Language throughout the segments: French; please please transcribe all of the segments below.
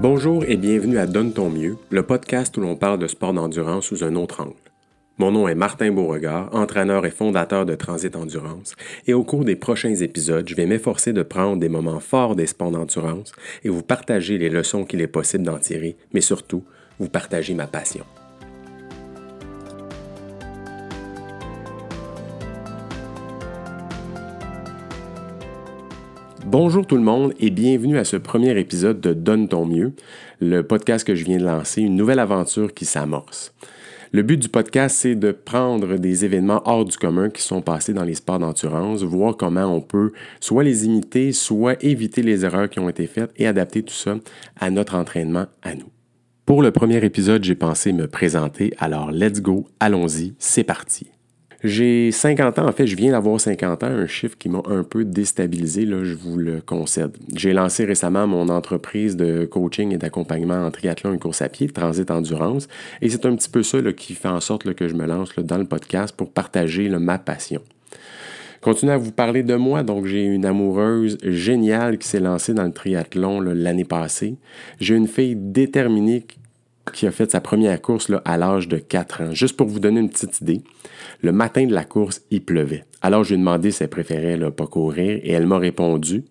Bonjour et bienvenue à Donne ton mieux, le podcast où l'on parle de sport d'endurance sous un autre angle. Mon nom est Martin Beauregard, entraîneur et fondateur de Transit Endurance, et au cours des prochains épisodes, je vais m'efforcer de prendre des moments forts des sports d'endurance et vous partager les leçons qu'il est possible d'en tirer, mais surtout, vous partager ma passion. Bonjour tout le monde et bienvenue à ce premier épisode de Donne ton mieux, le podcast que je viens de lancer, une nouvelle aventure qui s'amorce. Le but du podcast, c'est de prendre des événements hors du commun qui sont passés dans les sports d'endurance, voir comment on peut soit les imiter, soit éviter les erreurs qui ont été faites et adapter tout ça à notre entraînement à nous. Pour le premier épisode, j'ai pensé me présenter, alors let's go, allons-y, c'est parti. J'ai 50 ans, en fait, je viens d'avoir 50 ans, un chiffre qui m'a un peu déstabilisé, là, je vous le concède. J'ai lancé récemment mon entreprise de coaching et d'accompagnement en triathlon et course à pied, Transit Endurance, et c'est un petit peu ça qui fait en sorte que je me lance dans le podcast pour partager ma passion. Continue à vous parler de moi. Donc, j'ai une amoureuse géniale qui s'est lancée dans le triathlon l'année passée. J'ai une fille déterminée qui a fait sa première course à l'âge de 4 ans. Juste pour vous donner une petite idée, le matin de la course, il pleuvait. Alors, je lui ai demandé si elle préférait là, pas courir et elle m'a répondu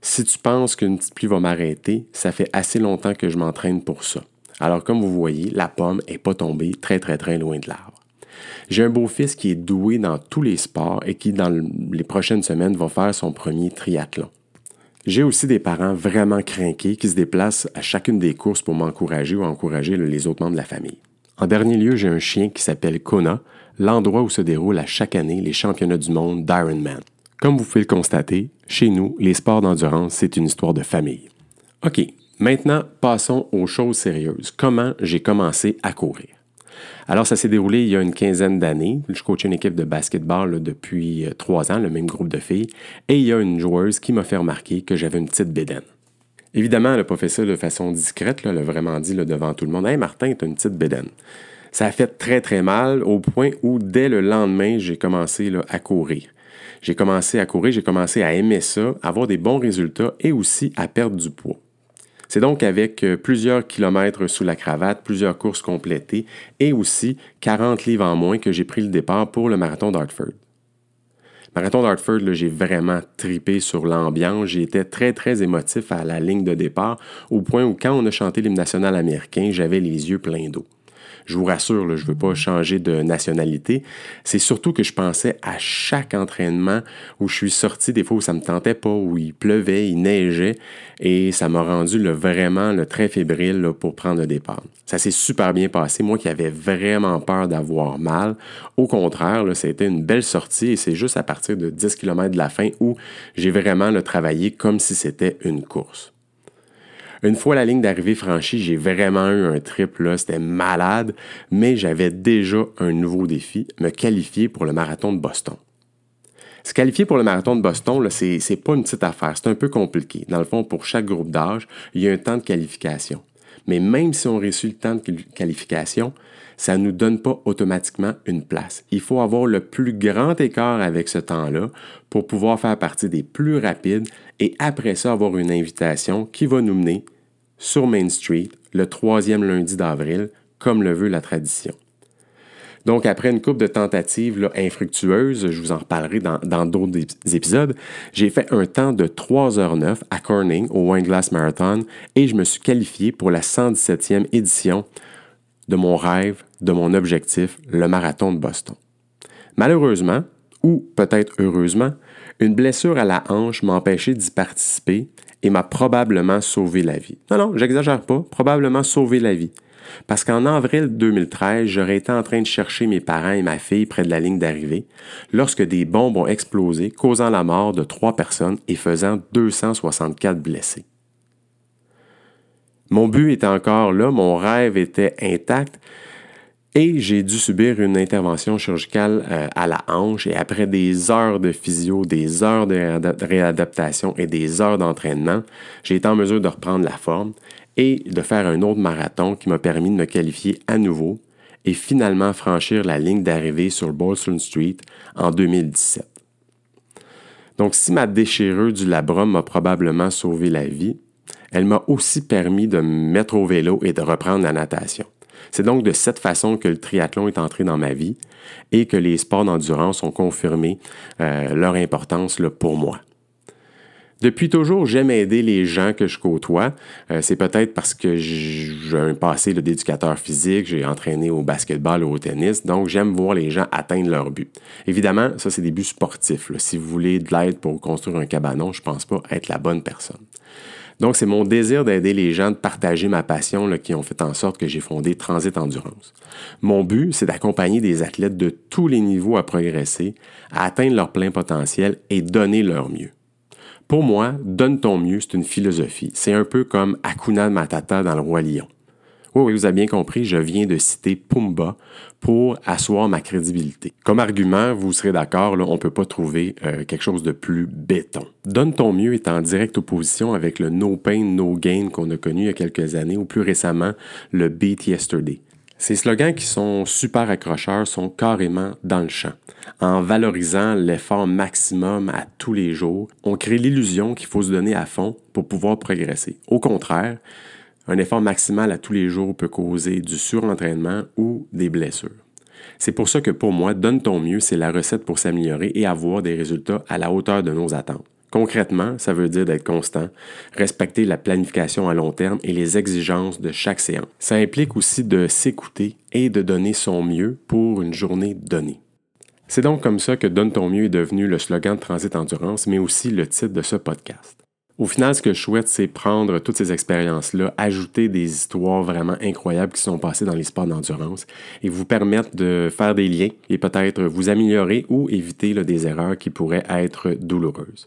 Si tu penses qu'une petite pluie va m'arrêter, ça fait assez longtemps que je m'entraîne pour ça. Alors, comme vous voyez, la pomme n'est pas tombée très, très, très loin de l'arbre. J'ai un beau-fils qui est doué dans tous les sports et qui, dans les prochaines semaines, va faire son premier triathlon. J'ai aussi des parents vraiment craqués qui se déplacent à chacune des courses pour m'encourager ou encourager les autres membres de la famille. En dernier lieu, j'ai un chien qui s'appelle Kona, l'endroit où se déroulent à chaque année les championnats du monde d'Ironman. Comme vous pouvez le constater, chez nous, les sports d'endurance, c'est une histoire de famille. OK, maintenant passons aux choses sérieuses. Comment j'ai commencé à courir? Alors, ça s'est déroulé il y a une quinzaine d'années. Je coach une équipe de basketball depuis euh, trois ans, le même groupe de filles. Et il y a une joueuse qui m'a fait remarquer que j'avais une petite bédaine. Évidemment, elle ça de façon discrète. elle a vraiment dit devant tout le monde Hey Martin, tu as une petite bédaine. Ça a fait très très mal au point où dès le lendemain, j'ai commencé à courir. J'ai commencé à courir, j'ai commencé à aimer ça, à avoir des bons résultats et aussi à perdre du poids. C'est donc avec euh, plusieurs kilomètres sous la cravate, plusieurs courses complétées et aussi 40 livres en moins que j'ai pris le départ pour le marathon d'Hartford. Marathon d'Hartford, j'ai vraiment tripé sur l'ambiance. Été très, très émotif à la ligne de départ, au point où quand on a chanté l'hymne national américain, j'avais les yeux pleins d'eau je vous rassure, je ne veux pas changer de nationalité. C'est surtout que je pensais à chaque entraînement où je suis sorti, des fois où ça ne me tentait pas, où il pleuvait, il neigeait, et ça m'a rendu vraiment très fébrile pour prendre le départ. Ça s'est super bien passé. Moi qui avais vraiment peur d'avoir mal, au contraire, c'était une belle sortie et c'est juste à partir de 10 km de la fin où j'ai vraiment le travaillé comme si c'était une course. Une fois la ligne d'arrivée franchie, j'ai vraiment eu un trip, là, c'était malade, mais j'avais déjà un nouveau défi, me qualifier pour le marathon de Boston. Se qualifier pour le marathon de Boston, ce n'est pas une petite affaire, c'est un peu compliqué. Dans le fond, pour chaque groupe d'âge, il y a un temps de qualification. Mais même si on réussit le temps de qualification, ça ne nous donne pas automatiquement une place. Il faut avoir le plus grand écart avec ce temps-là pour pouvoir faire partie des plus rapides et après ça avoir une invitation qui va nous mener sur Main Street le troisième lundi d'avril, comme le veut la tradition. Donc, après une coupe de tentatives infructueuses, je vous en reparlerai dans d'autres épisodes, j'ai fait un temps de 3h09 à Corning au Wine Glass Marathon et je me suis qualifié pour la 117e édition de mon rêve, de mon objectif, le marathon de Boston. Malheureusement, ou peut-être heureusement, une blessure à la hanche m'a empêché d'y participer et m'a probablement sauvé la vie. Non, non, j'exagère pas, probablement sauvé la vie. Parce qu'en avril 2013, j'aurais été en train de chercher mes parents et ma fille près de la ligne d'arrivée lorsque des bombes ont explosé, causant la mort de trois personnes et faisant 264 blessés. Mon but était encore là, mon rêve était intact, et j'ai dû subir une intervention chirurgicale euh, à la hanche et après des heures de physio, des heures de réadaptation et des heures d'entraînement, j'ai été en mesure de reprendre la forme et de faire un autre marathon qui m'a permis de me qualifier à nouveau et finalement franchir la ligne d'arrivée sur Bolson Street en 2017. Donc si ma déchirure du labrum m'a probablement sauvé la vie, elle m'a aussi permis de me mettre au vélo et de reprendre la natation. C'est donc de cette façon que le triathlon est entré dans ma vie et que les sports d'endurance ont confirmé euh, leur importance là, pour moi. Depuis toujours, j'aime aider les gens que je côtoie. Euh, c'est peut-être parce que j'ai un passé d'éducateur physique, j'ai entraîné au basketball ou au tennis, donc j'aime voir les gens atteindre leur but. Évidemment, ça, c'est des buts sportifs. Si vous voulez de l'aide pour construire un cabanon, je pense pas être la bonne personne. Donc, c'est mon désir d'aider les gens, de partager ma passion qui ont fait en sorte que j'ai fondé Transit Endurance. Mon but, c'est d'accompagner des athlètes de tous les niveaux à progresser, à atteindre leur plein potentiel et donner leur mieux. Pour moi, donne ton mieux, c'est une philosophie. C'est un peu comme Akuna Matata dans le Roi Lion. Oui, oui, vous avez bien compris, je viens de citer Pumba pour asseoir ma crédibilité. Comme argument, vous serez d'accord, on ne peut pas trouver euh, quelque chose de plus béton. Donne ton mieux est en directe opposition avec le no pain, no gain qu'on a connu il y a quelques années, ou plus récemment le beat yesterday. Ces slogans qui sont super accrocheurs sont carrément dans le champ. En valorisant l'effort maximum à tous les jours, on crée l'illusion qu'il faut se donner à fond pour pouvoir progresser. Au contraire, un effort maximal à tous les jours peut causer du surentraînement ou des blessures. C'est pour ça que pour moi, donne ton mieux, c'est la recette pour s'améliorer et avoir des résultats à la hauteur de nos attentes. Concrètement, ça veut dire d'être constant, respecter la planification à long terme et les exigences de chaque séance. Ça implique aussi de s'écouter et de donner son mieux pour une journée donnée. C'est donc comme ça que Donne ton mieux est devenu le slogan de Transit Endurance, mais aussi le titre de ce podcast. Au final, ce que je souhaite, c'est prendre toutes ces expériences-là, ajouter des histoires vraiment incroyables qui sont passées dans les sports d'endurance et vous permettre de faire des liens et peut-être vous améliorer ou éviter des erreurs qui pourraient être douloureuses.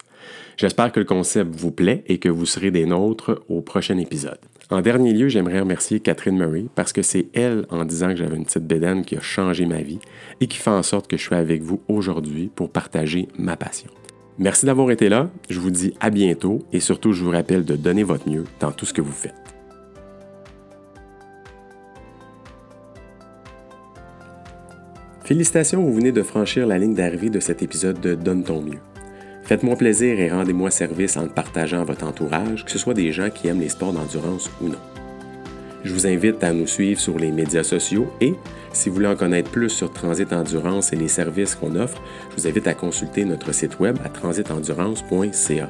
J'espère que le concept vous plaît et que vous serez des nôtres au prochain épisode. En dernier lieu, j'aimerais remercier Catherine Murray parce que c'est elle, en disant que j'avais une petite bédaine, qui a changé ma vie et qui fait en sorte que je suis avec vous aujourd'hui pour partager ma passion. Merci d'avoir été là, je vous dis à bientôt et surtout je vous rappelle de donner votre mieux dans tout ce que vous faites. Félicitations, vous venez de franchir la ligne d'arrivée de cet épisode de Donne ton mieux. Faites-moi plaisir et rendez-moi service en partageant votre entourage, que ce soit des gens qui aiment les sports d'endurance ou non. Je vous invite à nous suivre sur les médias sociaux et, si vous voulez en connaître plus sur Transit Endurance et les services qu'on offre, je vous invite à consulter notre site web à transitendurance.ca.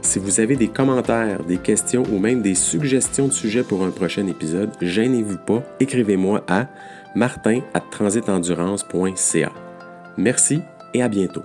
Si vous avez des commentaires, des questions ou même des suggestions de sujets pour un prochain épisode, gênez-vous pas, écrivez-moi à martin@transitendurance.ca. Merci et à bientôt.